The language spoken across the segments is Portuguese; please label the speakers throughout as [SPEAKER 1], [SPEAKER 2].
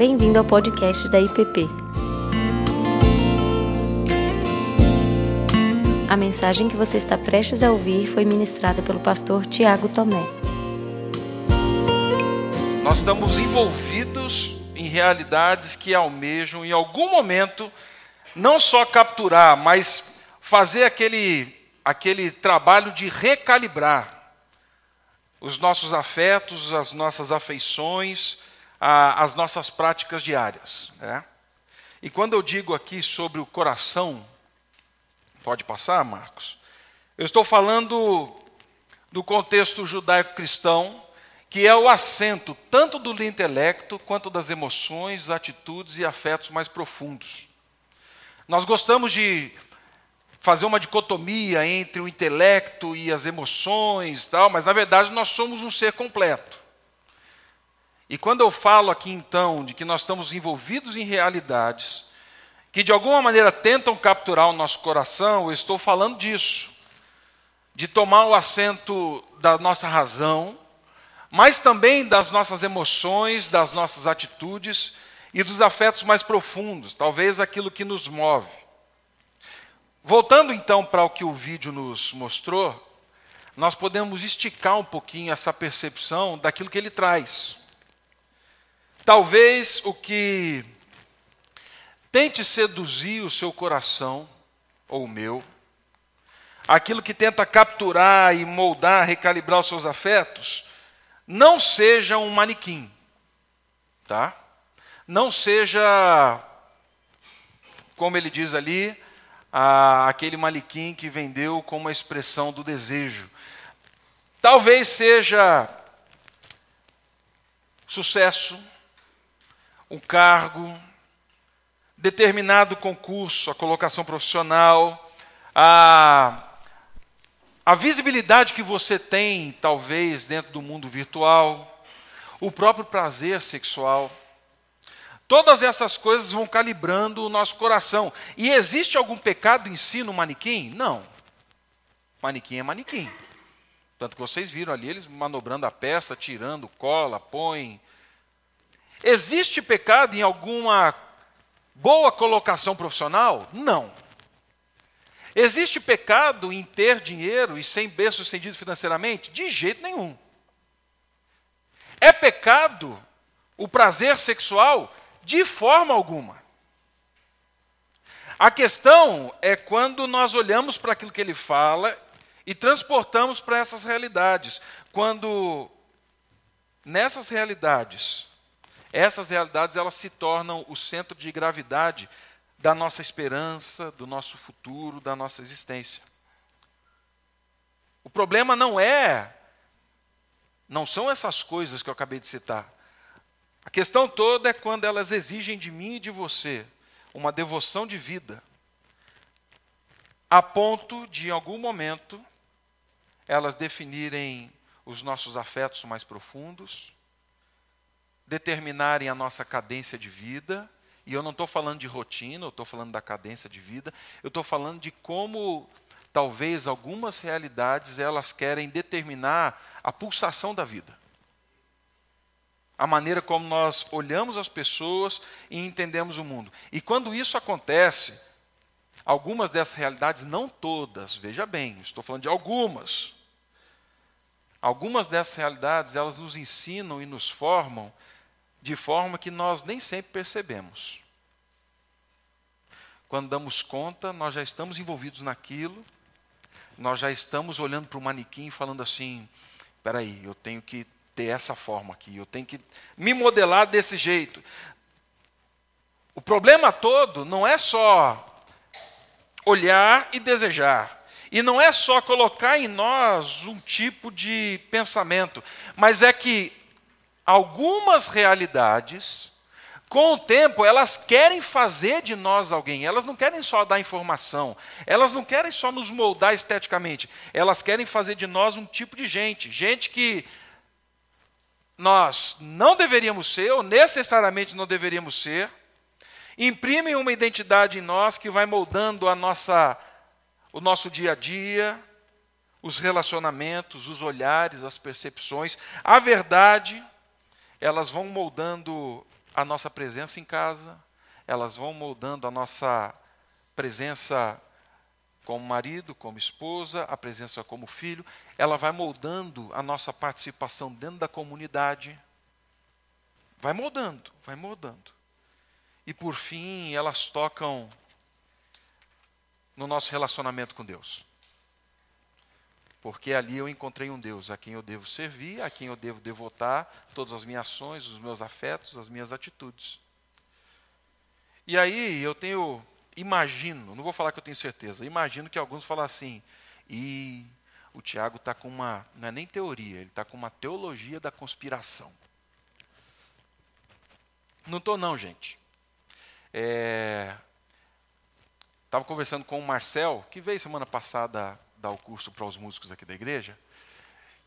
[SPEAKER 1] Bem-vindo ao podcast da IPP. A mensagem que você está prestes a ouvir foi ministrada pelo pastor Tiago Tomé.
[SPEAKER 2] Nós estamos envolvidos em realidades que almejam, em algum momento, não só capturar, mas fazer aquele, aquele trabalho de recalibrar os nossos afetos, as nossas afeições, a, as nossas práticas diárias. Né? E quando eu digo aqui sobre o coração, pode passar, Marcos? Eu estou falando do contexto judaico-cristão, que é o assento tanto do intelecto quanto das emoções, atitudes e afetos mais profundos. Nós gostamos de fazer uma dicotomia entre o intelecto e as emoções, tal, mas na verdade nós somos um ser completo. E quando eu falo aqui então de que nós estamos envolvidos em realidades que de alguma maneira tentam capturar o nosso coração, eu estou falando disso, de tomar o assento da nossa razão, mas também das nossas emoções, das nossas atitudes e dos afetos mais profundos, talvez aquilo que nos move. Voltando então para o que o vídeo nos mostrou, nós podemos esticar um pouquinho essa percepção daquilo que ele traz. Talvez o que tente seduzir o seu coração, ou o meu, aquilo que tenta capturar e moldar, recalibrar os seus afetos, não seja um manequim, tá? Não seja, como ele diz ali, a, aquele manequim que vendeu como uma expressão do desejo. Talvez seja sucesso, um cargo, determinado concurso, a colocação profissional, a, a visibilidade que você tem, talvez, dentro do mundo virtual, o próprio prazer sexual. Todas essas coisas vão calibrando o nosso coração. E existe algum pecado em si no manequim? Não. Manequim é manequim. Tanto que vocês viram ali eles manobrando a peça, tirando cola, põe. Existe pecado em alguma boa colocação profissional? Não. Existe pecado em ter dinheiro e sem bem sucedido financeiramente? De jeito nenhum. É pecado o prazer sexual? De forma alguma. A questão é quando nós olhamos para aquilo que ele fala e transportamos para essas realidades. Quando nessas realidades, essas realidades elas se tornam o centro de gravidade da nossa esperança, do nosso futuro, da nossa existência. O problema não é não são essas coisas que eu acabei de citar. A questão toda é quando elas exigem de mim e de você uma devoção de vida, a ponto de, em algum momento, elas definirem os nossos afetos mais profundos, determinarem a nossa cadência de vida. E eu não estou falando de rotina, eu estou falando da cadência de vida, eu estou falando de como talvez algumas realidades elas querem determinar a pulsação da vida a maneira como nós olhamos as pessoas e entendemos o mundo. E quando isso acontece, algumas dessas realidades, não todas, veja bem, estou falando de algumas. Algumas dessas realidades, elas nos ensinam e nos formam de forma que nós nem sempre percebemos. Quando damos conta, nós já estamos envolvidos naquilo, nós já estamos olhando para o manequim e falando assim: espera aí, eu tenho que ter essa forma aqui, eu tenho que me modelar desse jeito. O problema todo não é só olhar e desejar. E não é só colocar em nós um tipo de pensamento, mas é que algumas realidades, com o tempo, elas querem fazer de nós alguém. Elas não querem só dar informação, elas não querem só nos moldar esteticamente, elas querem fazer de nós um tipo de gente. Gente que nós não deveríamos ser, ou necessariamente não deveríamos ser, imprimem uma identidade em nós que vai moldando a nossa, o nosso dia a dia, os relacionamentos, os olhares, as percepções. A verdade, elas vão moldando a nossa presença em casa, elas vão moldando a nossa presença como marido, como esposa, a presença como filho, ela vai moldando a nossa participação dentro da comunidade. Vai moldando, vai moldando. E por fim, elas tocam no nosso relacionamento com Deus. Porque ali eu encontrei um Deus a quem eu devo servir, a quem eu devo devotar todas as minhas ações, os meus afetos, as minhas atitudes. E aí eu tenho, imagino, não vou falar que eu tenho certeza, imagino que alguns falam assim, e o Tiago está com uma, não é nem teoria, ele está com uma teologia da conspiração. Não estou não, gente. Estava é, conversando com o Marcel, que veio semana passada dar o curso para os músicos aqui da igreja.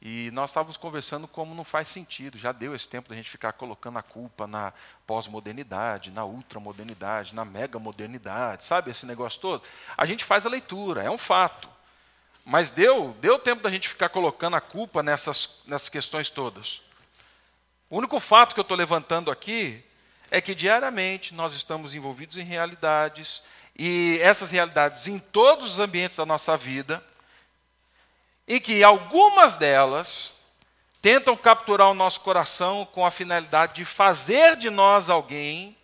[SPEAKER 2] E nós estávamos conversando como não faz sentido. Já deu esse tempo da gente ficar colocando a culpa na pós-modernidade, na ultramodernidade, na mega-modernidade, sabe esse negócio todo? A gente faz a leitura, é um fato. Mas deu, deu tempo da gente ficar colocando a culpa nessas, nessas questões todas. O único fato que eu estou levantando aqui é que diariamente nós estamos envolvidos em realidades, e essas realidades em todos os ambientes da nossa vida, e que algumas delas tentam capturar o nosso coração com a finalidade de fazer de nós alguém,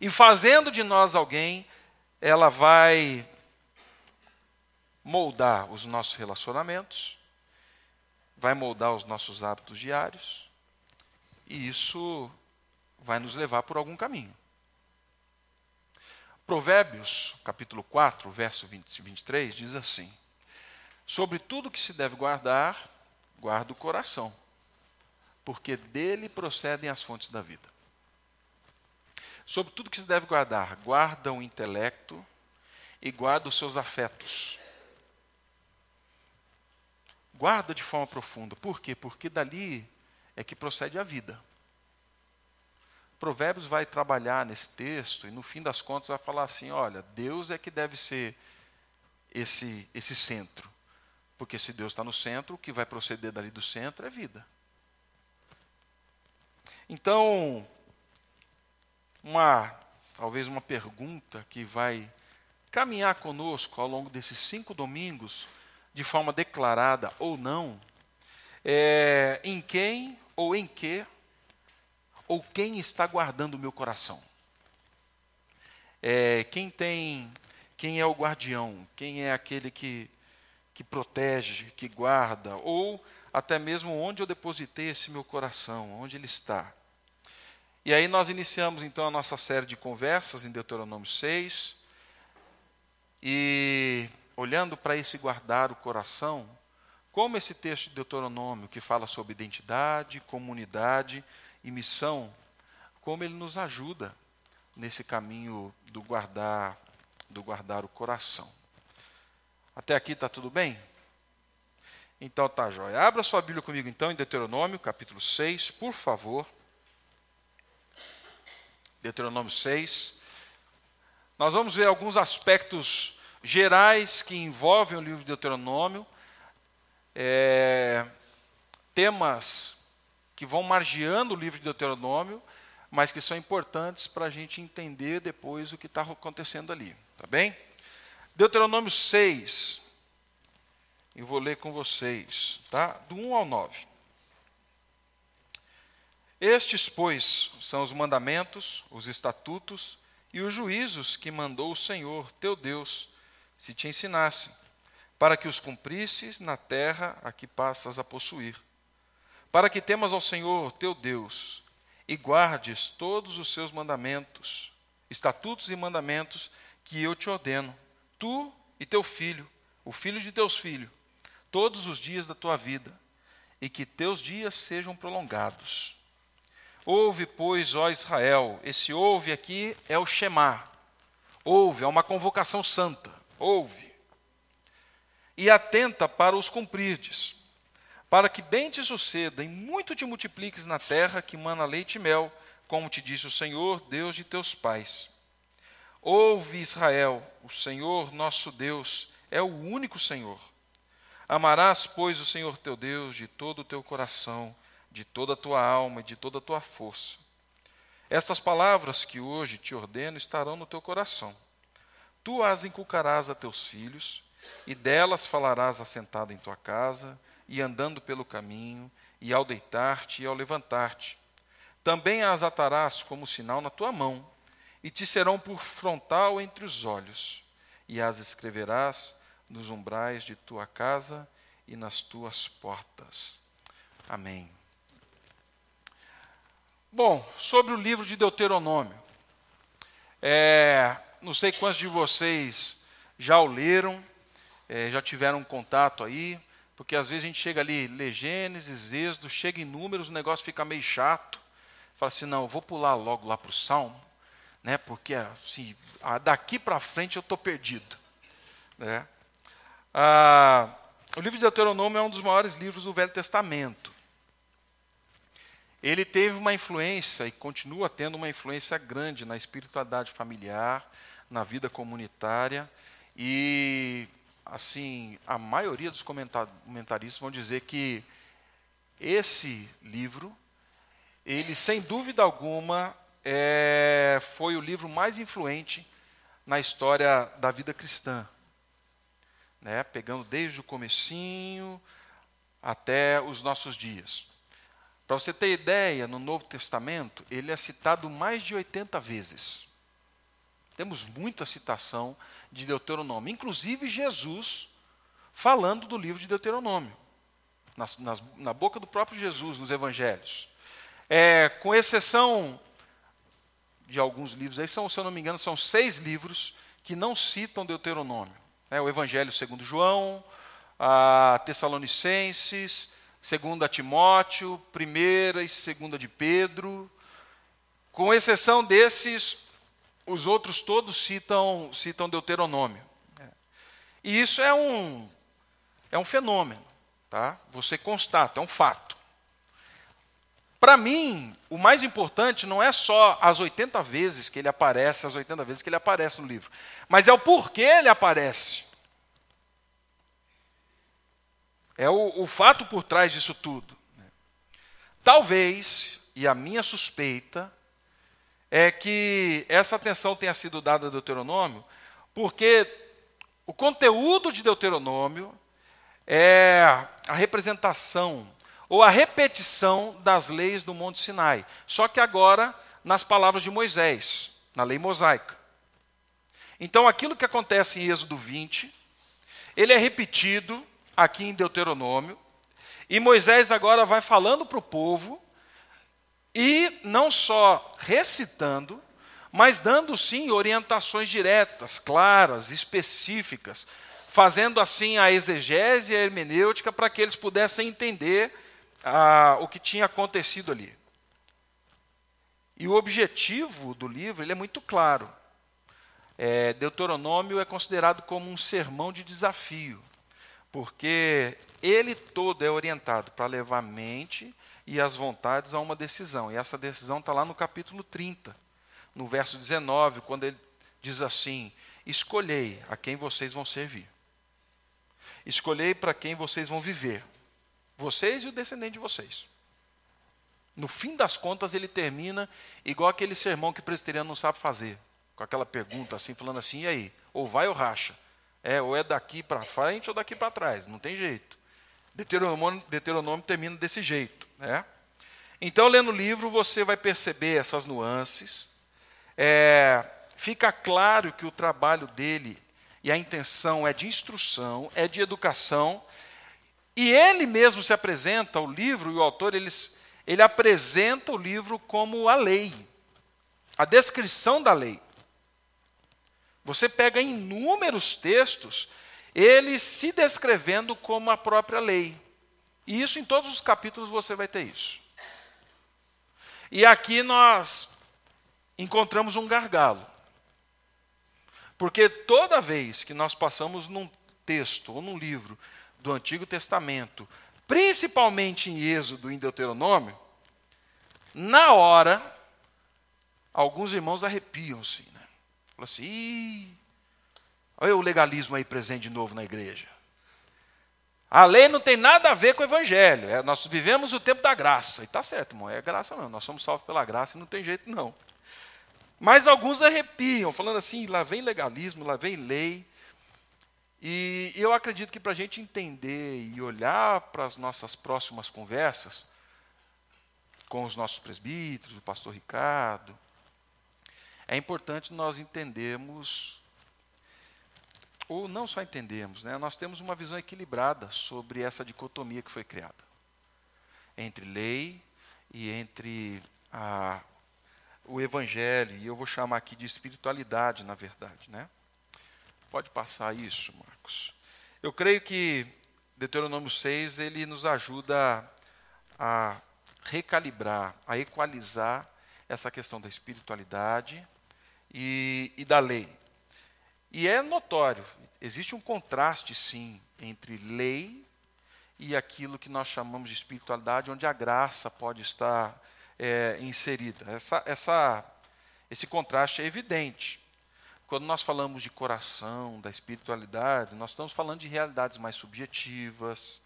[SPEAKER 2] e fazendo de nós alguém, ela vai moldar os nossos relacionamentos, vai moldar os nossos hábitos diários, e isso vai nos levar por algum caminho. Provérbios, capítulo 4, verso 20, 23, diz assim: Sobre tudo que se deve guardar, guarda o coração, porque dele procedem as fontes da vida. Sobre tudo que se deve guardar, guarda o intelecto e guarda os seus afetos. Guarda de forma profunda. Por quê? Porque dali é que procede a vida. Provérbios vai trabalhar nesse texto e no fim das contas vai falar assim: olha, Deus é que deve ser esse, esse centro. Porque se Deus está no centro, o que vai proceder dali do centro é vida. Então, uma talvez uma pergunta que vai caminhar conosco ao longo desses cinco domingos, de forma declarada ou não, é em quem ou em que ou quem está guardando o meu coração? É, quem tem, quem é o guardião? Quem é aquele que que protege, que guarda, ou até mesmo onde eu depositei esse meu coração, onde ele está. E aí nós iniciamos então a nossa série de conversas em Deuteronômio 6, e olhando para esse guardar o coração, como esse texto de Deuteronômio, que fala sobre identidade, comunidade e missão, como ele nos ajuda nesse caminho do guardar, do guardar o coração. Até aqui está tudo bem? Então tá, jóia. Abra sua Bíblia comigo então em Deuteronômio, capítulo 6, por favor. Deuteronômio 6. Nós vamos ver alguns aspectos gerais que envolvem o livro de Deuteronômio, é, temas que vão margeando o livro de Deuteronômio, mas que são importantes para a gente entender depois o que está acontecendo ali. Tá bem? Deuteronômio 6, e vou ler com vocês, tá? Do 1 ao 9. Estes, pois, são os mandamentos, os estatutos e os juízos que mandou o Senhor, teu Deus, se te ensinasse, para que os cumprisses na terra a que passas a possuir, para que temas ao Senhor, teu Deus, e guardes todos os seus mandamentos, estatutos e mandamentos que eu te ordeno tu e teu filho, o filho de teus filhos, todos os dias da tua vida, e que teus dias sejam prolongados. Ouve, pois, ó Israel, esse ouve aqui é o Shema. Ouve, é uma convocação santa. Ouve. E atenta para os cumprirdes, para que bem te suceda e muito te multipliques na terra que mana leite e mel, como te disse o Senhor, Deus de teus pais. Ouve, Israel, o Senhor nosso Deus é o único Senhor. Amarás, pois, o Senhor teu Deus de todo o teu coração, de toda a tua alma e de toda a tua força. Estas palavras que hoje te ordeno estarão no teu coração. Tu as inculcarás a teus filhos, e delas falarás assentado em tua casa, e andando pelo caminho, e ao deitar-te e ao levantar-te. Também as atarás como sinal na tua mão, e te serão por frontal entre os olhos, e as escreverás nos umbrais de tua casa e nas tuas portas. Amém. Bom, sobre o livro de Deuteronômio. É, não sei quantos de vocês já o leram, é, já tiveram contato aí, porque às vezes a gente chega ali, lê Gênesis, Êxodo, chega em números, o negócio fica meio chato. Fala assim, não, vou pular logo lá para o Salmo, né, porque assim, daqui para frente eu estou perdido. Né? Ah, o livro de Deuteronômio é um dos maiores livros do Velho Testamento ele teve uma influência e continua tendo uma influência grande na espiritualidade familiar, na vida comunitária e assim a maioria dos comentaristas vão dizer que esse livro ele sem dúvida alguma é, foi o livro mais influente na história da vida cristã, né? Pegando desde o comecinho até os nossos dias. Para você ter ideia, no Novo Testamento, ele é citado mais de 80 vezes. Temos muita citação de Deuteronômio, inclusive Jesus falando do livro de Deuteronômio, nas, nas, na boca do próprio Jesus, nos evangelhos. É, com exceção de alguns livros, aí são, se eu não me engano, são seis livros que não citam Deuteronômio. É, o Evangelho segundo João, a Tessalonicenses, segunda Timóteo, primeira e segunda de Pedro. Com exceção desses, os outros todos citam, citam Deuteronômio. E isso é um, é um fenômeno, tá? Você constata, é um fato. Para mim, o mais importante não é só as 80 vezes que ele aparece, as 80 vezes que ele aparece no livro, mas é o porquê ele aparece. É o, o fato por trás disso tudo. Talvez, e a minha suspeita, é que essa atenção tenha sido dada a Deuteronômio, porque o conteúdo de Deuteronômio é a representação ou a repetição das leis do Monte Sinai, só que agora nas palavras de Moisés, na lei mosaica. Então, aquilo que acontece em Êxodo 20, ele é repetido aqui em Deuteronômio. E Moisés agora vai falando para o povo, e não só recitando, mas dando sim orientações diretas, claras, específicas, fazendo assim a exegese e a hermenêutica para que eles pudessem entender o que tinha acontecido ali. E o objetivo do livro ele é muito claro. É, Deuteronômio é considerado como um sermão de desafio porque ele todo é orientado para levar a mente e as vontades a uma decisão. E essa decisão está lá no capítulo 30, no verso 19, quando ele diz assim: Escolhei a quem vocês vão servir. Escolhei para quem vocês vão viver. Vocês e o descendente de vocês. No fim das contas, ele termina igual aquele sermão que o presbiteriano não sabe fazer. Com aquela pergunta assim, falando assim: e aí? Ou vai ou racha? É, ou é daqui para frente ou daqui para trás, não tem jeito. Deuteronômio, Deuteronômio termina desse jeito. Né? Então, lendo o livro, você vai perceber essas nuances. É, fica claro que o trabalho dele e a intenção é de instrução, é de educação, e ele mesmo se apresenta, o livro e o autor, eles, ele apresenta o livro como a lei, a descrição da lei. Você pega inúmeros textos, ele se descrevendo como a própria lei. E isso em todos os capítulos você vai ter isso. E aqui nós encontramos um gargalo. Porque toda vez que nós passamos num texto ou num livro do Antigo Testamento, principalmente em Êxodo e em Deuteronômio, na hora, alguns irmãos arrepiam-se. Falou assim, Ih, olha o legalismo aí presente de novo na igreja. A lei não tem nada a ver com o evangelho. É, nós vivemos o tempo da graça. E está certo, irmão. É graça não. Nós somos salvos pela graça e não tem jeito não. Mas alguns arrepiam, falando assim, lá vem legalismo, lá vem lei. E eu acredito que para a gente entender e olhar para as nossas próximas conversas, com os nossos presbíteros, o pastor Ricardo, é importante nós entendermos, ou não só entendemos, né, nós temos uma visão equilibrada sobre essa dicotomia que foi criada entre lei e entre a, o evangelho, e eu vou chamar aqui de espiritualidade, na verdade. Né? Pode passar isso, Marcos. Eu creio que Deuteronômio 6 ele nos ajuda a recalibrar, a equalizar essa questão da espiritualidade e, e da lei. E é notório, existe um contraste, sim, entre lei e aquilo que nós chamamos de espiritualidade, onde a graça pode estar é, inserida. Essa, essa, esse contraste é evidente. Quando nós falamos de coração, da espiritualidade, nós estamos falando de realidades mais subjetivas,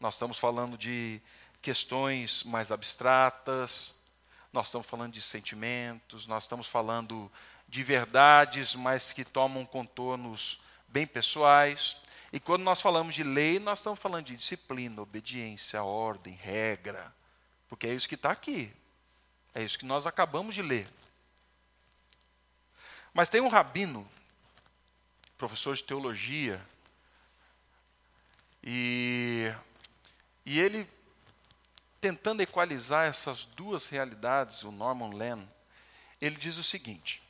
[SPEAKER 2] nós estamos falando de questões mais abstratas, nós estamos falando de sentimentos, nós estamos falando de verdades, mas que tomam contornos bem pessoais. E quando nós falamos de lei, nós estamos falando de disciplina, obediência, ordem, regra, porque é isso que está aqui. É isso que nós acabamos de ler. Mas tem um rabino, professor de teologia, e, e ele tentando equalizar essas duas realidades, o Norman Lenn, ele diz o seguinte: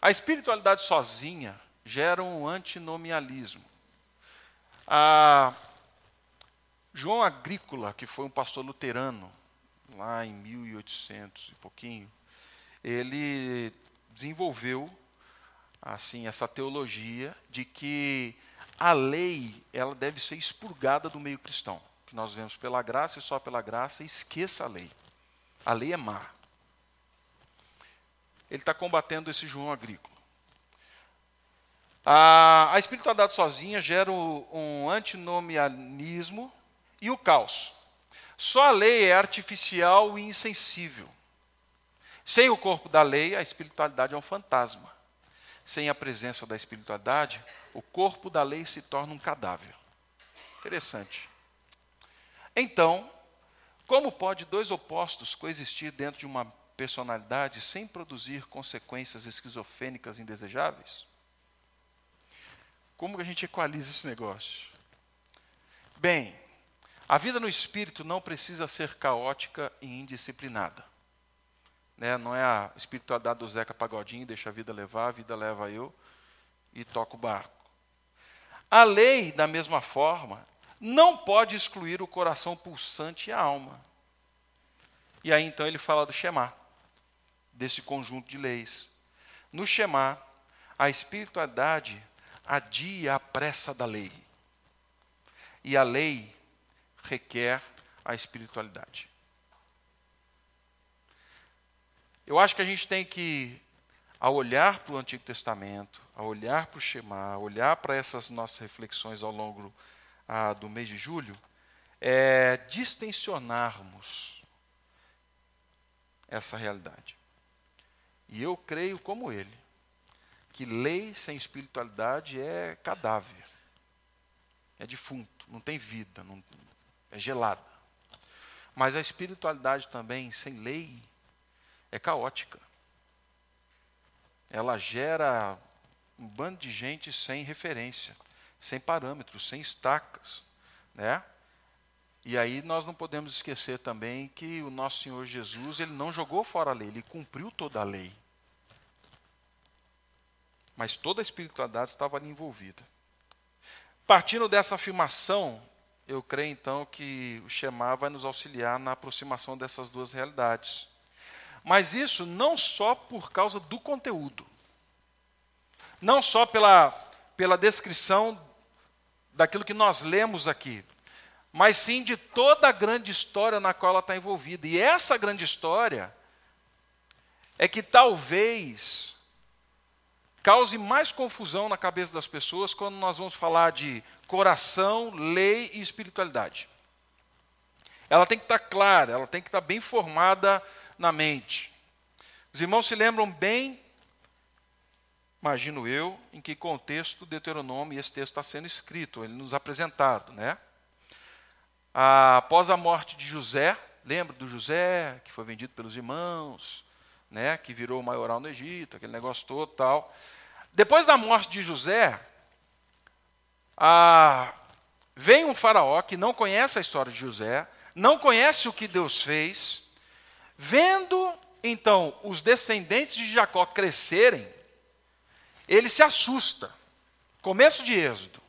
[SPEAKER 2] a espiritualidade sozinha gera um antinomialismo. A João Agrícola, que foi um pastor luterano, lá em 1800 e pouquinho, ele desenvolveu assim essa teologia de que a lei ela deve ser expurgada do meio cristão que nós vemos pela graça e só pela graça, esqueça a lei. A lei é má. Ele está combatendo esse João agrícola. A, a espiritualidade sozinha gera um, um antinomianismo e o caos. Só a lei é artificial e insensível. Sem o corpo da lei, a espiritualidade é um fantasma. Sem a presença da espiritualidade, o corpo da lei se torna um cadáver. Interessante. Então, como pode dois opostos coexistir dentro de uma personalidade sem produzir consequências esquizofrênicas indesejáveis? Como que a gente equaliza esse negócio? Bem, a vida no espírito não precisa ser caótica e indisciplinada. Né? Não é a espiritualidade do Zeca Pagodinho, deixa a vida levar, a vida leva eu e toca o barco. A lei, da mesma forma, não pode excluir o coração pulsante e a alma. E aí então ele fala do Shema, desse conjunto de leis. No Shema, a espiritualidade adia a pressa da lei. E a lei requer a espiritualidade. Eu acho que a gente tem que, ao olhar para o Antigo Testamento, ao olhar para o Shema, ao olhar para essas nossas reflexões ao longo ah, do mês de julho, é distensionarmos essa realidade. E eu creio, como ele, que lei sem espiritualidade é cadáver, é defunto, não tem vida, não, é gelada. Mas a espiritualidade também, sem lei, é caótica. Ela gera um bando de gente sem referência sem parâmetros, sem estacas, né? E aí nós não podemos esquecer também que o nosso Senhor Jesus, ele não jogou fora a lei, ele cumpriu toda a lei. Mas toda a espiritualidade estava ali envolvida. Partindo dessa afirmação, eu creio então que o Shema vai nos auxiliar na aproximação dessas duas realidades. Mas isso não só por causa do conteúdo, não só pela, pela descrição daquilo que nós lemos aqui, mas sim de toda a grande história na qual ela está envolvida. E essa grande história é que talvez cause mais confusão na cabeça das pessoas quando nós vamos falar de coração, lei e espiritualidade. Ela tem que estar clara, ela tem que estar bem formada na mente. Os irmãos se lembram bem, imagino eu, em que contexto Deuteronômio esse texto está sendo escrito, ele nos apresentado, né? Após a morte de José, lembra do José que foi vendido pelos irmãos, né? Que virou maioral no Egito, aquele negócio todo, tal. Depois da morte de José, a, vem um faraó que não conhece a história de José, não conhece o que Deus fez, vendo então os descendentes de Jacó crescerem, ele se assusta. Começo de Êxodo.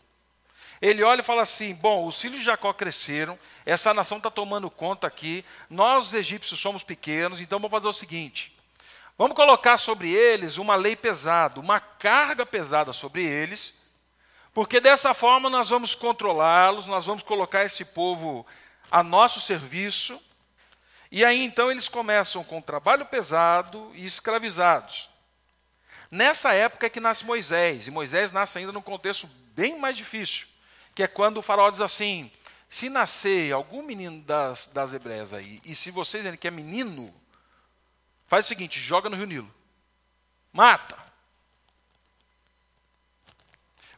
[SPEAKER 2] Ele olha e fala assim: Bom, os filhos de Jacó cresceram, essa nação está tomando conta aqui, nós, os egípcios, somos pequenos, então vamos fazer o seguinte: vamos colocar sobre eles uma lei pesada, uma carga pesada sobre eles, porque dessa forma nós vamos controlá-los, nós vamos colocar esse povo a nosso serviço. E aí então eles começam com trabalho pesado e escravizados. Nessa época é que nasce Moisés, e Moisés nasce ainda num contexto bem mais difícil, que é quando o faraó diz assim: se nascer algum menino das, das hebreias aí, e se vocês dizem que é menino, faz o seguinte: joga no rio Nilo, mata.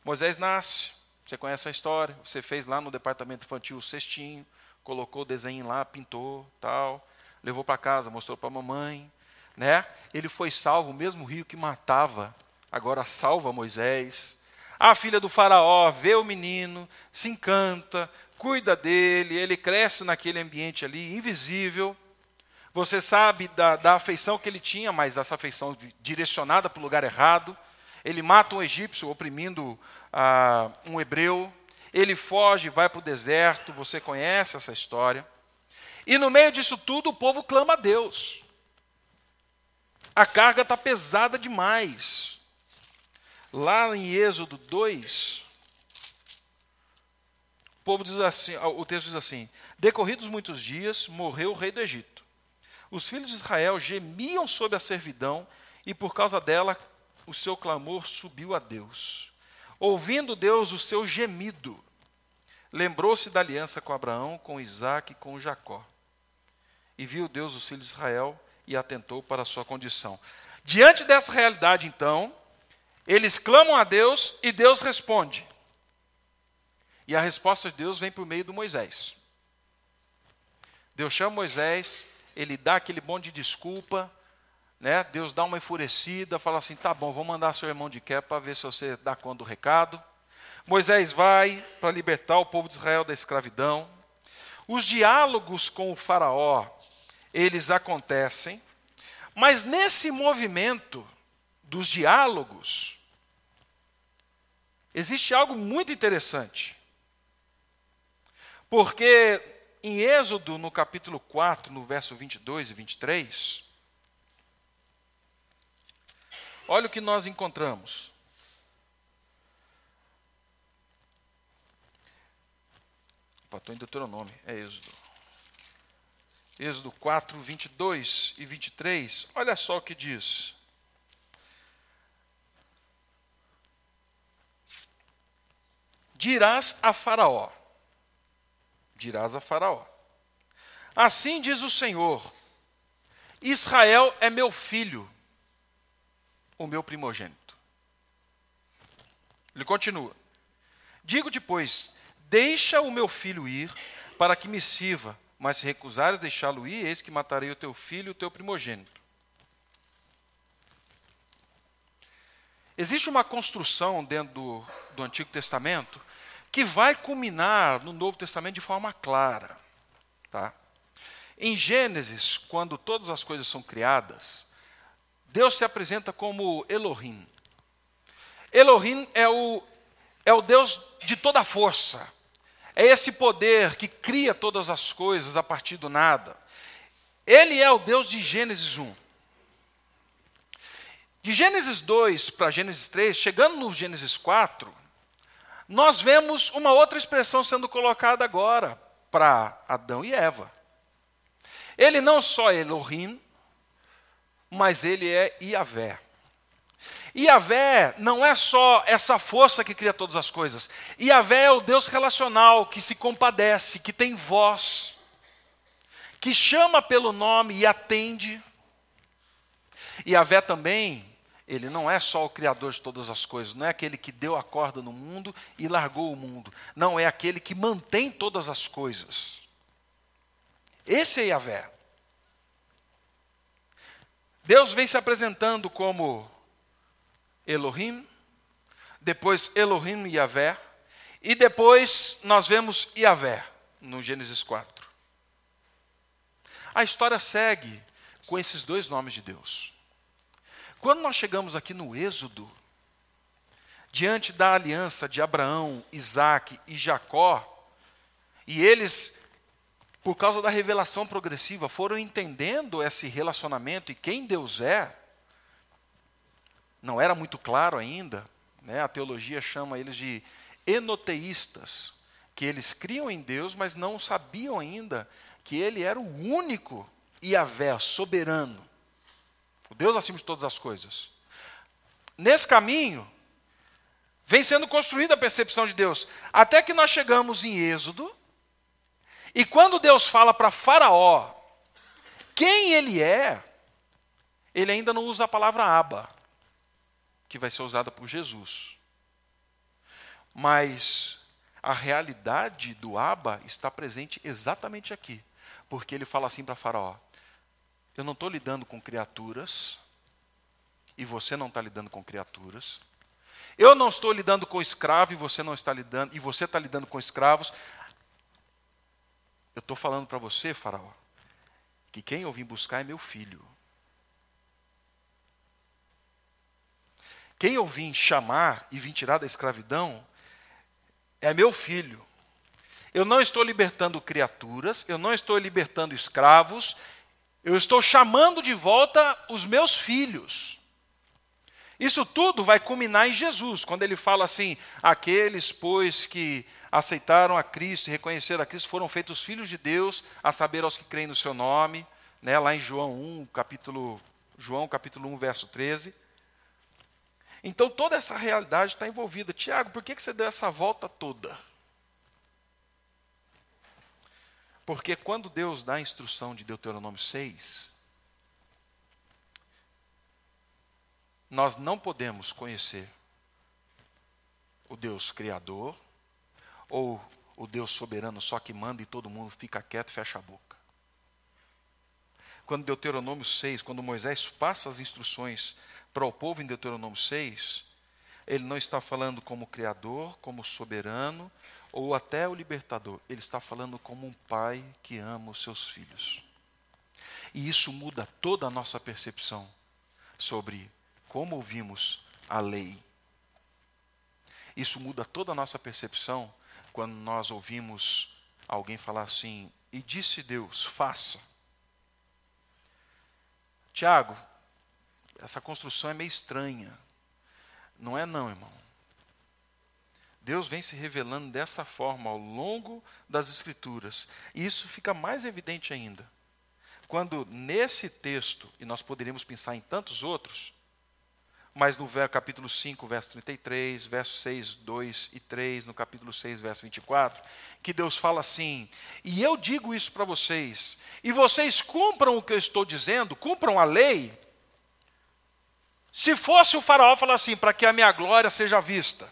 [SPEAKER 2] Moisés nasce, você conhece a história, você fez lá no departamento infantil o cestinho, colocou o desenho lá, pintou, tal, levou para casa, mostrou para a mamãe, né? Ele foi salvo, o mesmo rio que matava, agora salva Moisés. A filha do faraó vê o menino, se encanta, cuida dele, ele cresce naquele ambiente ali, invisível. Você sabe da, da afeição que ele tinha, mas essa afeição direcionada para o lugar errado. Ele mata um egípcio oprimindo ah, um hebreu, ele foge, vai para o deserto, você conhece essa história. E no meio disso tudo, o povo clama a Deus. A carga está pesada demais. Lá em Êxodo 2, o povo diz assim, o texto diz assim: Decorridos muitos dias, morreu o rei do Egito. Os filhos de Israel gemiam sob a servidão, e por causa dela o seu clamor subiu a Deus. Ouvindo Deus o seu gemido, lembrou-se da aliança com Abraão, com Isaac e com Jacó. E viu Deus os filhos de Israel e atentou para a sua condição. Diante dessa realidade, então, eles clamam a Deus e Deus responde. E a resposta de Deus vem por meio do Moisés. Deus chama Moisés, ele dá aquele monte de desculpa, né? Deus dá uma enfurecida, fala assim: tá bom, vou mandar seu irmão de quer para ver se você dá conta do recado. Moisés vai para libertar o povo de Israel da escravidão. Os diálogos com o Faraó, eles acontecem, mas nesse movimento dos diálogos, existe algo muito interessante. Porque em Êxodo, no capítulo 4, no verso 22 e 23, Olha o que nós encontramos. Estou em Deuteronômio, é Êxodo. Êxodo 4, 22 e 23. Olha só o que diz. Dirás a Faraó. Dirás a Faraó. Assim diz o Senhor: Israel é meu filho o meu primogênito. Ele continua: Digo depois: Deixa o meu filho ir, para que me sirva, mas se recusares deixá-lo ir, eis que matarei o teu filho, o teu primogênito. Existe uma construção dentro do, do Antigo Testamento que vai culminar no Novo Testamento de forma clara. Tá? Em Gênesis, quando todas as coisas são criadas, Deus se apresenta como Elohim. Elohim é o, é o Deus de toda força. É esse poder que cria todas as coisas a partir do nada. Ele é o Deus de Gênesis 1. De Gênesis 2 para Gênesis 3, chegando no Gênesis 4, nós vemos uma outra expressão sendo colocada agora para Adão e Eva. Ele não só é Elohim, mas ele é Iavé. Yahvé não é só essa força que cria todas as coisas. Yahvé é o Deus relacional que se compadece, que tem voz, que chama pelo nome e atende. Yahvé também, ele não é só o criador de todas as coisas, não é aquele que deu a corda no mundo e largou o mundo. Não, é aquele que mantém todas as coisas. Esse é Yahvé. Deus vem se apresentando como Elohim, depois Elohim e Yahvé, e depois nós vemos Yahvé no Gênesis 4. A história segue com esses dois nomes de Deus. Quando nós chegamos aqui no Êxodo, diante da aliança de Abraão, Isaac e Jacó, e eles, por causa da revelação progressiva, foram entendendo esse relacionamento e quem Deus é, não era muito claro ainda, né? a teologia chama eles de enoteístas, que eles criam em Deus, mas não sabiam ainda que ele era o único Iavé, soberano, o Deus acima de todas as coisas. Nesse caminho, vem sendo construída a percepção de Deus, até que nós chegamos em Êxodo, e quando Deus fala para Faraó quem ele é, ele ainda não usa a palavra Aba que vai ser usada por Jesus. Mas a realidade do Abba está presente exatamente aqui. Porque ele fala assim para Faraó: Eu não estou lidando com criaturas, e você não está lidando com criaturas. Eu não estou lidando com escravo e você não está lidando, e você está lidando com escravos. Eu estou falando para você, Faraó, que quem eu vim buscar é meu filho. Quem eu vim chamar e vim tirar da escravidão é meu filho. Eu não estou libertando criaturas, eu não estou libertando escravos, eu estou chamando de volta os meus filhos. Isso tudo vai culminar em Jesus, quando ele fala assim: aqueles, pois, que aceitaram a Cristo e reconheceram a Cristo foram feitos filhos de Deus, a saber aos que creem no seu nome, né, lá em João 1, capítulo, João capítulo 1, verso 13. Então toda essa realidade está envolvida. Tiago, por que, que você deu essa volta toda? Porque quando Deus dá a instrução de Deuteronômio 6, nós não podemos conhecer o Deus Criador ou o Deus soberano só que manda e todo mundo fica quieto e fecha a boca. Quando Deuteronômio 6, quando Moisés passa as instruções para o povo em Deuteronômio 6, ele não está falando como Criador, como soberano, ou até o libertador. Ele está falando como um pai que ama os seus filhos. E isso muda toda a nossa percepção sobre como ouvimos a lei. Isso muda toda a nossa percepção quando nós ouvimos alguém falar assim: e disse Deus, faça. Tiago, essa construção é meio estranha. Não é não, irmão. Deus vem se revelando dessa forma ao longo das Escrituras. E isso fica mais evidente ainda. Quando nesse texto, e nós poderíamos pensar em tantos outros, mas no capítulo 5, verso 33, verso 6, 2 e 3, no capítulo 6, verso 24, que Deus fala assim: E eu digo isso para vocês, e vocês cumpram o que eu estou dizendo, cumpram a lei, se fosse o faraó falar assim, para que a minha glória seja vista.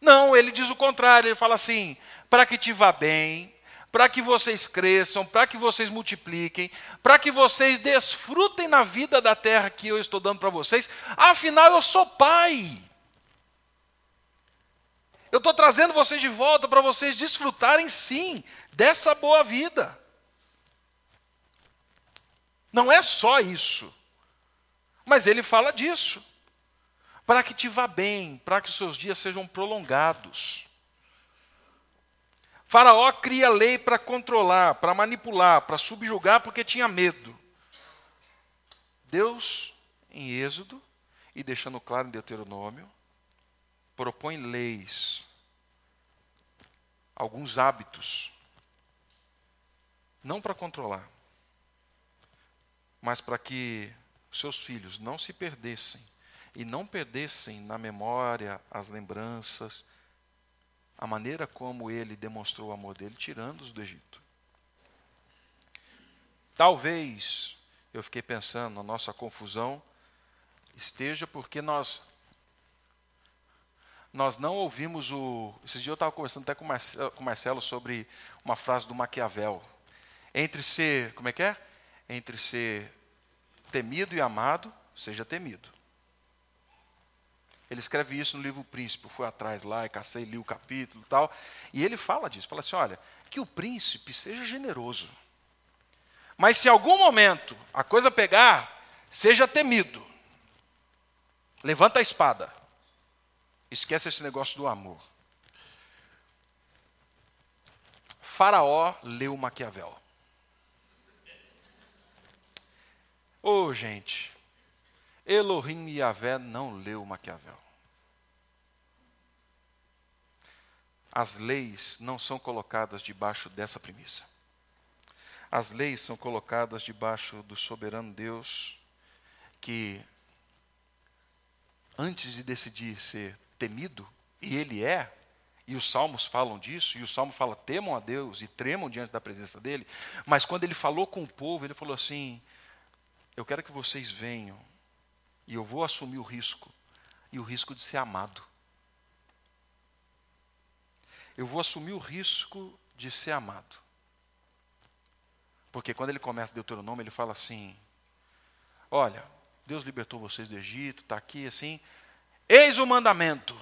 [SPEAKER 2] Não, ele diz o contrário, ele fala assim, para que te vá bem, para que vocês cresçam, para que vocês multipliquem, para que vocês desfrutem na vida da terra que eu estou dando para vocês, afinal eu sou pai. Eu estou trazendo vocês de volta para vocês desfrutarem sim dessa boa vida. Não é só isso. Mas ele fala disso. Para que te vá bem, para que os seus dias sejam prolongados. Faraó cria lei para controlar, para manipular, para subjugar, porque tinha medo. Deus, em Êxodo, e deixando claro em Deuteronômio, propõe leis, alguns hábitos, não para controlar, mas para que seus filhos não se perdessem e não perdessem na memória as lembranças, a maneira como ele demonstrou o amor dele, tirando-os do Egito. Talvez, eu fiquei pensando, a nossa confusão esteja porque nós nós não ouvimos o. Esse dia eu estava conversando até com o Marcelo sobre uma frase do Maquiavel. Entre ser, como é que é? Entre ser temido e amado, seja temido. Ele escreve isso no livro Príncipe. Eu fui atrás lá e cacei, li o capítulo e tal. E ele fala disso. Fala assim: olha, que o príncipe seja generoso. Mas se em algum momento a coisa pegar, seja temido. Levanta a espada. Esquece esse negócio do amor. Faraó leu Maquiavel. Ô oh, gente, Elohim e Yahvé não leu Maquiavel. As leis não são colocadas debaixo dessa premissa. As leis são colocadas debaixo do soberano Deus que, antes de decidir ser temido, e ele é, e os salmos falam disso, e o salmo fala: temam a Deus e tremam diante da presença dele. Mas quando ele falou com o povo, ele falou assim: Eu quero que vocês venham, e eu vou assumir o risco, e o risco de ser amado. Eu vou assumir o risco de ser amado. Porque quando ele começa Deuteronômio, ele fala assim: Olha, Deus libertou vocês do Egito, está aqui assim, Eis o mandamento: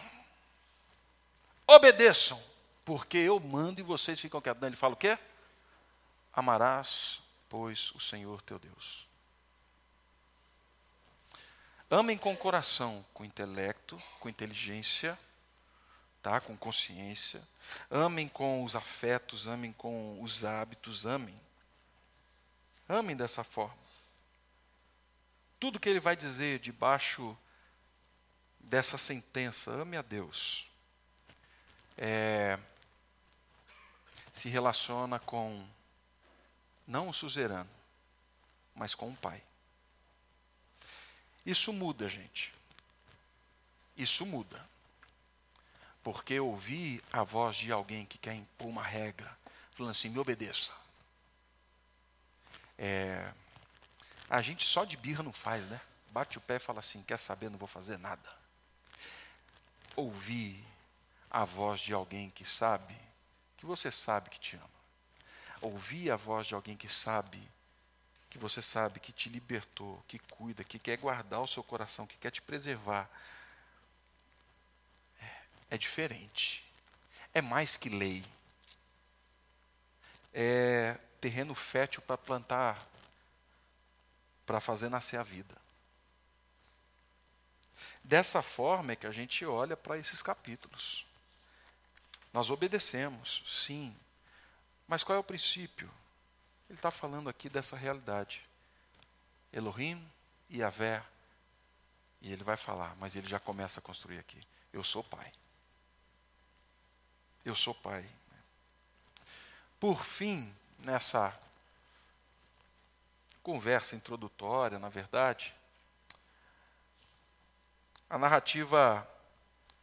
[SPEAKER 2] obedeçam, porque eu mando e vocês ficam quietos. Ele fala o quê? Amarás, pois, o Senhor teu Deus. Amem com coração, com intelecto, com inteligência, tá? com consciência. Amem com os afetos, amem com os hábitos, amem. Amem dessa forma. Tudo que ele vai dizer debaixo dessa sentença, ame a Deus, é, se relaciona com não o suzerano, mas com o pai. Isso muda, gente. Isso muda. Porque ouvir a voz de alguém que quer impor uma regra, falando assim, me obedeça. É, a gente só de birra não faz, né? Bate o pé e fala assim, quer saber, não vou fazer nada ouvir a voz de alguém que sabe que você sabe que te ama. Ouvir a voz de alguém que sabe que você sabe que te libertou, que cuida, que quer guardar o seu coração, que quer te preservar. É, é diferente. É mais que lei. É terreno fértil para plantar, para fazer nascer a vida. Dessa forma é que a gente olha para esses capítulos. Nós obedecemos, sim. Mas qual é o princípio? Ele está falando aqui dessa realidade. Elohim e Yahvé. E ele vai falar, mas ele já começa a construir aqui. Eu sou pai. Eu sou pai. Por fim, nessa conversa introdutória, na verdade, a narrativa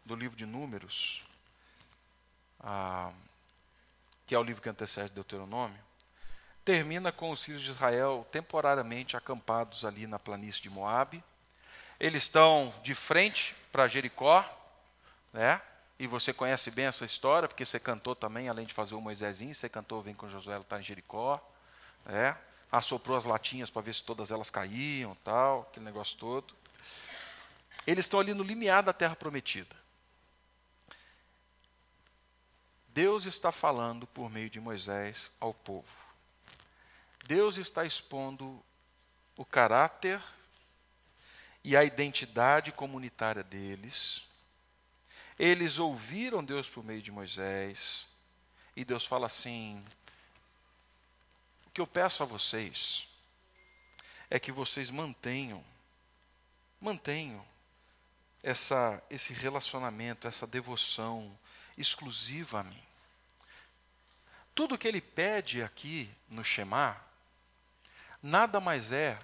[SPEAKER 2] do livro de Números, ah, que é o livro que antecede Deuteronômio, termina com os filhos de Israel temporariamente acampados ali na planície de Moabe. Eles estão de frente para Jericó, né? E você conhece bem essa história, porque você cantou também, além de fazer o Moisésinho, você cantou Vem com Josué, está em Jericó, né? Assoprou as latinhas para ver se todas elas caíam, tal, aquele negócio todo. Eles estão ali no limiar da terra prometida. Deus está falando por meio de Moisés ao povo. Deus está expondo o caráter e a identidade comunitária deles. Eles ouviram Deus por meio de Moisés. E Deus fala assim: O que eu peço a vocês é que vocês mantenham, mantenham essa, esse relacionamento, essa devoção exclusiva a mim. Tudo que ele pede aqui no Shema, nada mais é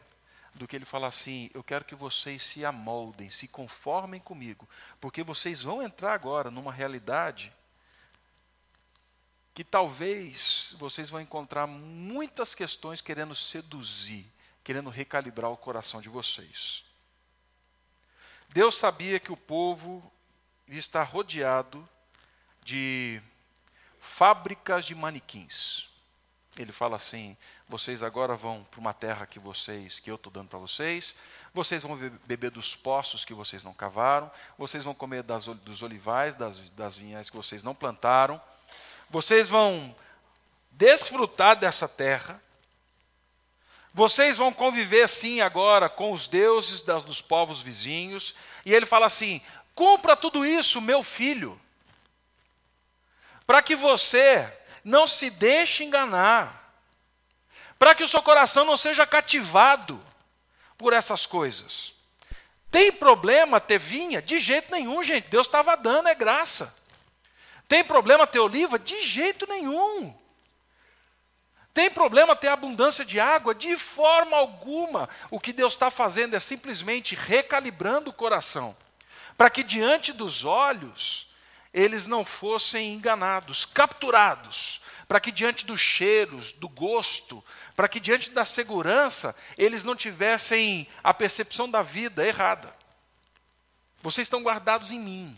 [SPEAKER 2] do que ele falar assim: eu quero que vocês se amoldem, se conformem comigo, porque vocês vão entrar agora numa realidade que talvez vocês vão encontrar muitas questões querendo seduzir, querendo recalibrar o coração de vocês. Deus sabia que o povo está rodeado de fábricas de manequins. Ele fala assim: vocês agora vão para uma terra que vocês, que eu estou dando para vocês, vocês vão beber dos poços que vocês não cavaram, vocês vão comer das, dos olivais, das, das vinhas que vocês não plantaram, vocês vão desfrutar dessa terra, vocês vão conviver sim agora com os deuses dos povos vizinhos, e ele fala assim: cumpra tudo isso, meu filho, para que você não se deixe enganar, para que o seu coração não seja cativado por essas coisas. Tem problema ter vinha? De jeito nenhum, gente. Deus estava dando, é graça. Tem problema ter oliva? De jeito nenhum. Tem problema ter abundância de água? De forma alguma. O que Deus está fazendo é simplesmente recalibrando o coração, para que diante dos olhos eles não fossem enganados, capturados, para que diante dos cheiros, do gosto, para que diante da segurança eles não tivessem a percepção da vida errada. Vocês estão guardados em mim.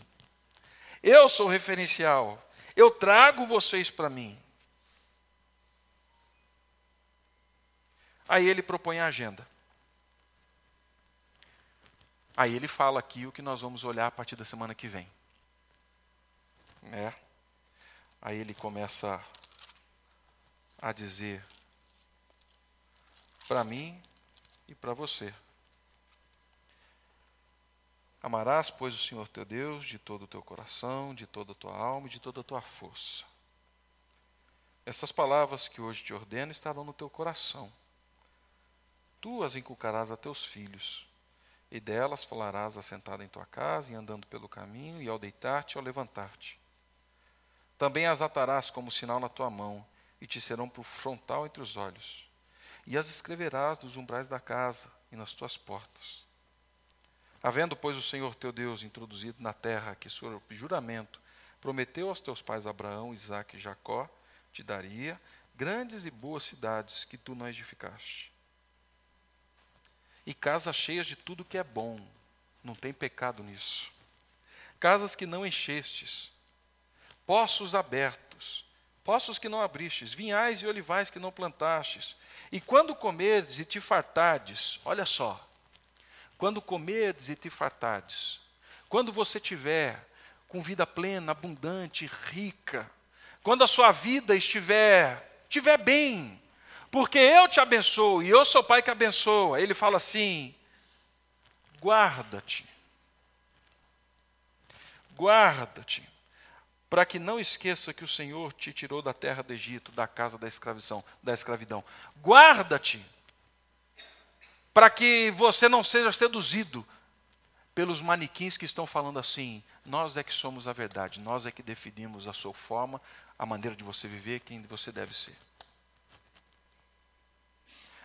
[SPEAKER 2] Eu sou referencial. Eu trago vocês para mim. Aí ele propõe a agenda. Aí ele fala aqui o que nós vamos olhar a partir da semana que vem. É. Aí ele começa a dizer para mim e para você. Amarás, pois, o Senhor teu Deus de todo o teu coração, de toda a tua alma e de toda a tua força. Essas palavras que hoje te ordeno estarão no teu coração. Tu as inculcarás a teus filhos, e delas falarás assentado em tua casa, e andando pelo caminho, e ao deitar-te e ao levantar-te. Também as atarás como sinal na tua mão, e te serão por frontal entre os olhos. E as escreverás nos umbrais da casa e nas tuas portas. Havendo, pois, o Senhor teu Deus introduzido na terra que, sob juramento, prometeu aos teus pais Abraão, Isaque e Jacó, te daria grandes e boas cidades que tu não edificaste. E casas cheias de tudo que é bom, não tem pecado nisso. Casas que não enchestes, poços abertos, poços que não abristes, vinhais e olivais que não plantastes. E quando comerdes e te fartardes, olha só, quando comerdes e te fartardes, quando você tiver com vida plena, abundante, rica, quando a sua vida estiver, estiver bem, porque eu te abençoo e eu sou o Pai que abençoa. Ele fala assim: guarda-te, guarda-te, para que não esqueça que o Senhor te tirou da terra do Egito, da casa da escravidão, da escravidão. Guarda-te para que você não seja seduzido pelos manequins que estão falando assim: nós é que somos a verdade, nós é que definimos a sua forma, a maneira de você viver, quem você deve ser.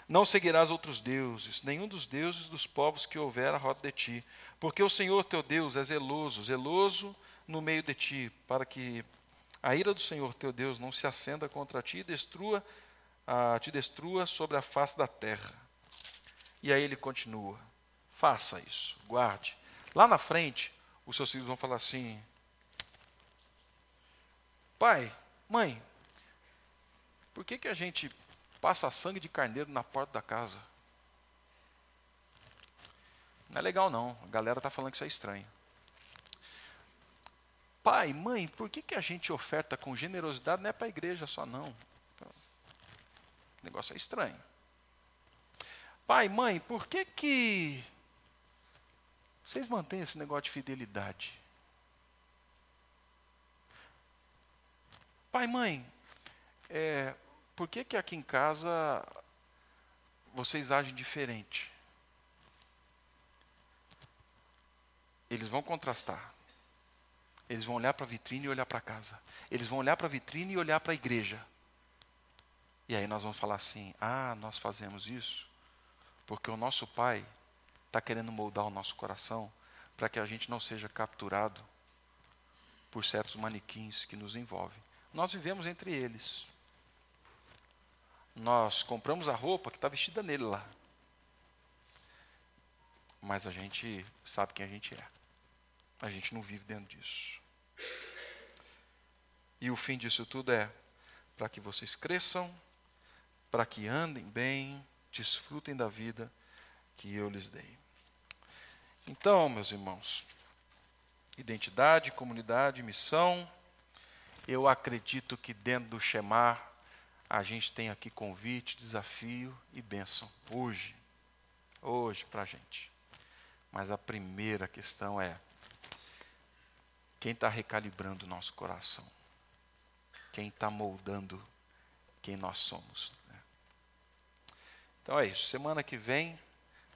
[SPEAKER 2] Não seguirás outros deuses, nenhum dos deuses dos povos que houver à roda de ti, porque o Senhor teu Deus é zeloso, zeloso no meio de ti, para que a ira do Senhor teu Deus não se acenda contra ti e destrua, ah, te destrua sobre a face da terra. E aí ele continua: faça isso, guarde. Lá na frente, os seus filhos vão falar assim: pai, mãe, por que, que a gente passa sangue de carneiro na porta da casa? Não é legal não, a galera está falando que isso é estranho. Pai, mãe, por que, que a gente oferta com generosidade? Não é para a igreja só não. O negócio é estranho. Pai, mãe, por que que vocês mantêm esse negócio de fidelidade? Pai, mãe, é, por que que aqui em casa vocês agem diferente? Eles vão contrastar. Eles vão olhar para a vitrine e olhar para casa. Eles vão olhar para a vitrine e olhar para a igreja. E aí nós vamos falar assim: ah, nós fazemos isso Porque o nosso Pai está querendo moldar o nosso coração para que a gente não seja capturado por certos manequins que nos envolvem. Nós vivemos entre eles. Nós compramos a roupa que está vestida nele lá. Mas a gente sabe quem a gente é. A gente não vive dentro disso. E o fim disso tudo é para que vocês cresçam, para que andem bem, desfrutem da vida que eu lhes dei. Então, meus irmãos, identidade, comunidade, missão, eu acredito que dentro do Shemar a gente tem aqui convite, desafio e bênção hoje. Hoje para a gente. Mas a primeira questão é: quem está recalibrando o nosso coração? Quem está moldando quem nós somos? Né? Então é isso. Semana que vem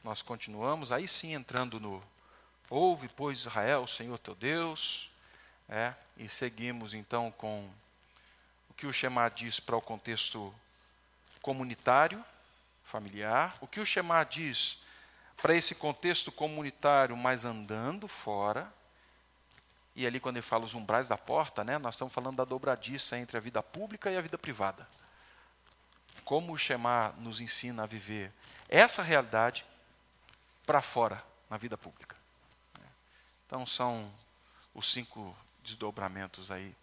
[SPEAKER 2] nós continuamos, aí sim entrando no Ouve, pois, Israel, o Senhor teu Deus, é, e seguimos então com o que o Shema diz para o contexto comunitário, familiar, o que o Shema diz para esse contexto comunitário, mas andando fora, e ali quando ele fala os umbrais da porta, né, nós estamos falando da dobradiça entre a vida pública e a vida privada. Como o Shema nos ensina a viver essa realidade para fora, na vida pública. Então são os cinco desdobramentos aí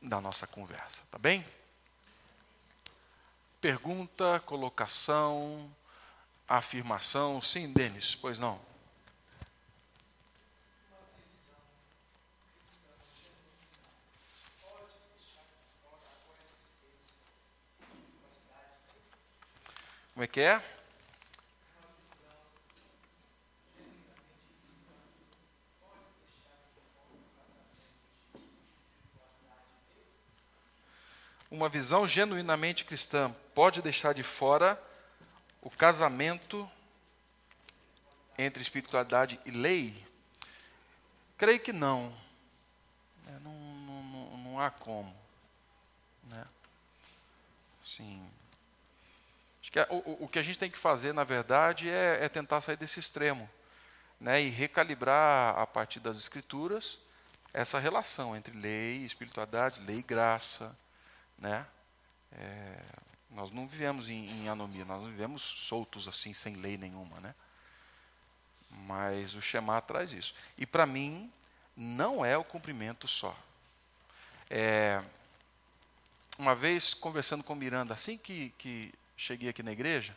[SPEAKER 2] da nossa conversa, tá bem? Pergunta, colocação, afirmação. Sim, Denis, pois não. Como é que é? uma visão genuinamente cristã pode deixar de fora o casamento entre espiritualidade e lei? Creio que não. É, não, não, não, há como. Né? Sim. O, o que a gente tem que fazer, na verdade, é, é tentar sair desse extremo né? e recalibrar a partir das Escrituras essa relação entre lei e espiritualidade, lei e graça né? É, nós não vivemos em, em anomia, nós não vivemos soltos assim, sem lei nenhuma, né? Mas o Shema traz isso. E para mim, não é o cumprimento só. É, uma vez, conversando com Miranda, assim que, que cheguei aqui na igreja,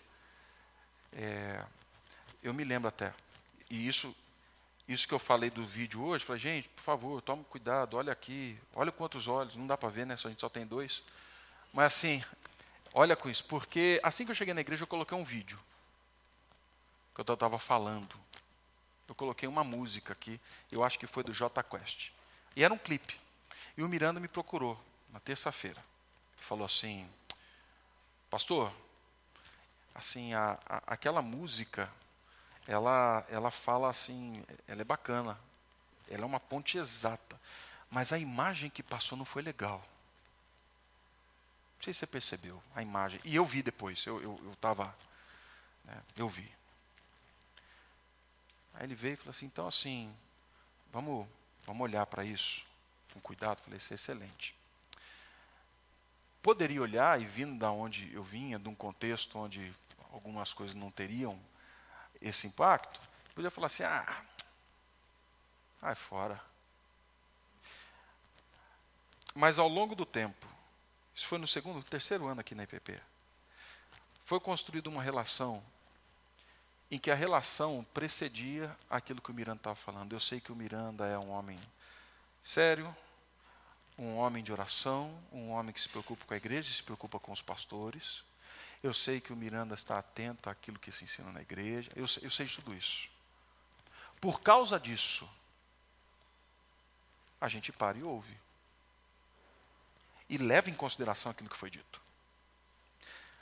[SPEAKER 2] é, eu me lembro até, e isso, isso que eu falei do vídeo hoje, falei, gente, por favor, tome cuidado, olha aqui, olha quantos olhos, não dá para ver, né? A gente só tem dois. Mas assim, olha com isso, porque assim que eu cheguei na igreja, eu coloquei um vídeo que eu estava falando. Eu coloquei uma música aqui, eu acho que foi do J Quest. E era um clipe. E o Miranda me procurou na terça-feira. Falou assim: Pastor, assim, a, a, aquela música ela, ela fala assim, ela é bacana, ela é uma ponte exata, mas a imagem que passou não foi legal. Não sei se você percebeu a imagem. E eu vi depois, eu estava. Eu, né, eu vi. Aí ele veio e falou assim: então, assim, vamos, vamos olhar para isso com cuidado. Falei: isso é excelente. Poderia olhar, e vindo da onde eu vinha, de um contexto onde algumas coisas não teriam esse impacto, podia falar assim: ah, vai fora. Mas ao longo do tempo, isso foi no segundo, terceiro ano aqui na IPP, foi construída uma relação em que a relação precedia aquilo que o Miranda estava falando. Eu sei que o Miranda é um homem sério, um homem de oração, um homem que se preocupa com a igreja, se preocupa com os pastores. Eu sei que o Miranda está atento àquilo que se ensina na igreja. Eu, eu sei de tudo isso. Por causa disso, a gente para e ouve. E leva em consideração aquilo que foi dito.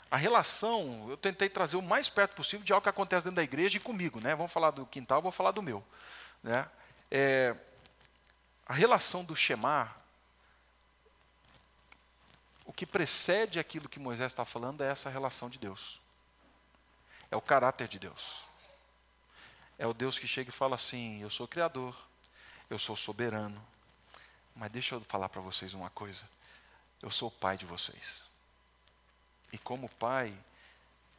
[SPEAKER 2] A relação, eu tentei trazer o mais perto possível de algo que acontece dentro da igreja e comigo. Né? Vamos falar do quintal, vou falar do meu. Né? É, a relação do Shema o que precede aquilo que Moisés está falando é essa relação de Deus. É o caráter de Deus. É o Deus que chega e fala assim: Eu sou criador, eu sou soberano. Mas deixa eu falar para vocês uma coisa. Eu sou o pai de vocês. E como pai,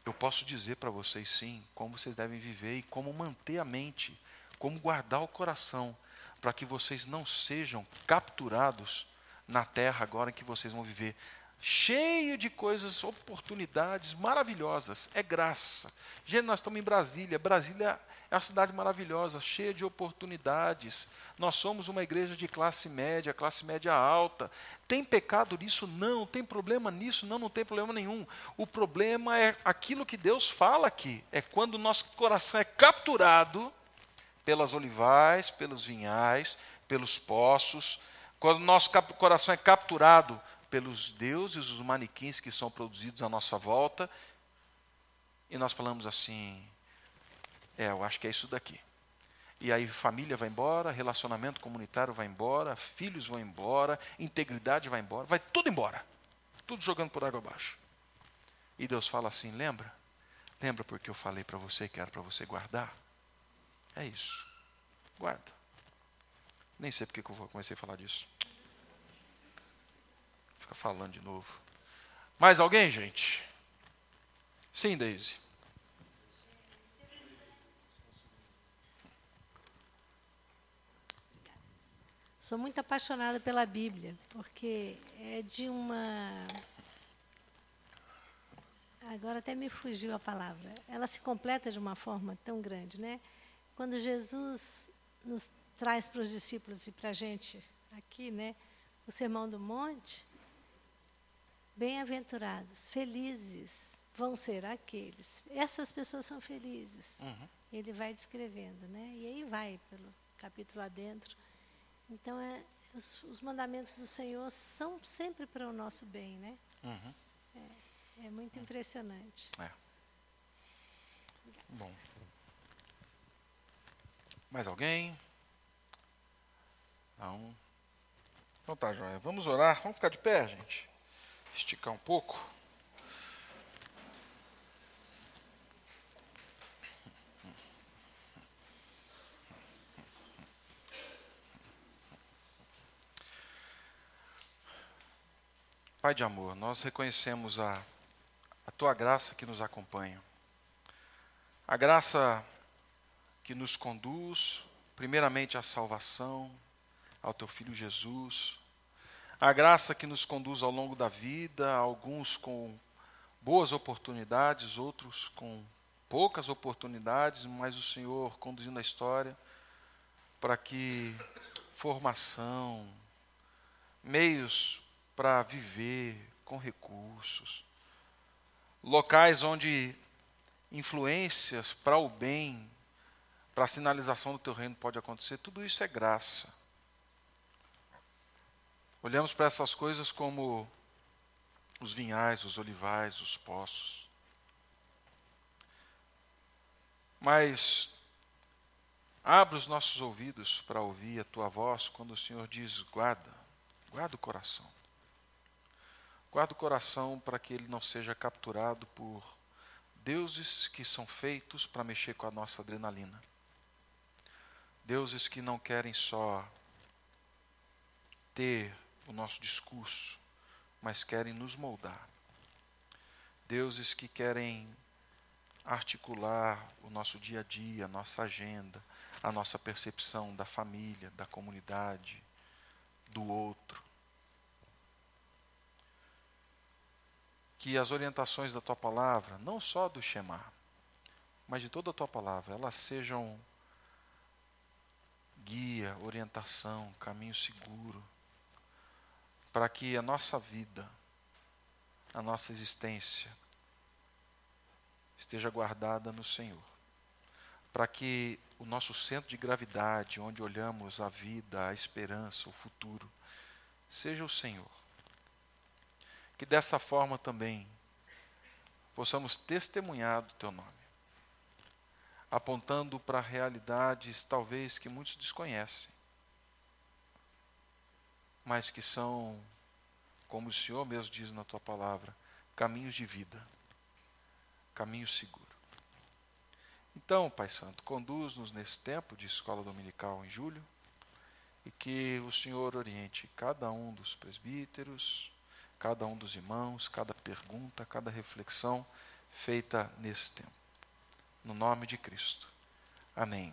[SPEAKER 2] eu posso dizer para vocês sim como vocês devem viver e como manter a mente, como guardar o coração, para que vocês não sejam capturados na terra agora em que vocês vão viver cheio de coisas, oportunidades maravilhosas. É graça. Gente, nós estamos em Brasília. Brasília é uma cidade maravilhosa, cheia de oportunidades. Nós somos uma igreja de classe média, classe média alta. Tem pecado nisso? Não. Tem problema nisso? Não, não tem problema nenhum. O problema é aquilo que Deus fala aqui. É quando o nosso coração é capturado pelas olivais, pelos vinhais, pelos poços. Quando o nosso coração é capturado pelos deuses, os manequins que são produzidos à nossa volta, e nós falamos assim: é, eu acho que é isso daqui. E aí família vai embora, relacionamento comunitário vai embora, filhos vão embora, integridade vai embora, vai tudo embora. Tudo jogando por água abaixo. E Deus fala assim: lembra? Lembra porque eu falei para você que era para você guardar? É isso. Guarda. Nem sei porque que eu comecei a falar disso falando de novo. Mais alguém, gente? Sim, Daisy.
[SPEAKER 3] Sou muito apaixonada pela Bíblia, porque é de uma. Agora até me fugiu a palavra. Ela se completa de uma forma tão grande, né? Quando Jesus nos traz para os discípulos e para a gente aqui, né? O Sermão do Monte, Bem-aventurados, felizes vão ser aqueles. Essas pessoas são felizes. Uhum. Ele vai descrevendo, né? E aí vai pelo capítulo adentro. Então, é, os, os mandamentos do Senhor são sempre para o nosso bem, né? Uhum. É, é, muito uhum. impressionante. É.
[SPEAKER 2] Bom. Mais alguém? Não. Então tá, Joia. Vamos orar. Vamos ficar de pé, gente esticar um pouco. Pai de amor, nós reconhecemos a, a tua graça que nos acompanha. A graça que nos conduz, primeiramente à salvação, ao teu filho Jesus, a graça que nos conduz ao longo da vida, alguns com boas oportunidades, outros com poucas oportunidades, mas o Senhor conduzindo a história para que formação, meios para viver com recursos, locais onde influências para o bem, para a sinalização do teu reino pode acontecer, tudo isso é graça. Olhamos para essas coisas como os vinhais, os olivais, os poços. Mas abre os nossos ouvidos para ouvir a tua voz quando o Senhor diz: guarda, guarda o coração. Guarda o coração para que ele não seja capturado por deuses que são feitos para mexer com a nossa adrenalina. Deuses que não querem só ter o nosso discurso, mas querem nos moldar. Deuses que querem articular o nosso dia a dia, a nossa agenda, a nossa percepção da família, da comunidade, do outro. Que as orientações da tua palavra, não só do Shema, mas de toda a tua palavra, elas sejam guia, orientação, caminho seguro para que a nossa vida, a nossa existência, esteja guardada no Senhor. Para que o nosso centro de gravidade, onde olhamos a vida, a esperança, o futuro, seja o Senhor. Que dessa forma também possamos testemunhar do Teu nome, apontando para realidades talvez que muitos desconhecem mas que são, como o Senhor mesmo diz na tua palavra, caminhos de vida, caminho seguro. Então, Pai Santo, conduz-nos nesse tempo de escola dominical em julho e que o Senhor oriente cada um dos presbíteros, cada um dos irmãos, cada pergunta, cada reflexão feita nesse tempo. No nome de Cristo. Amém.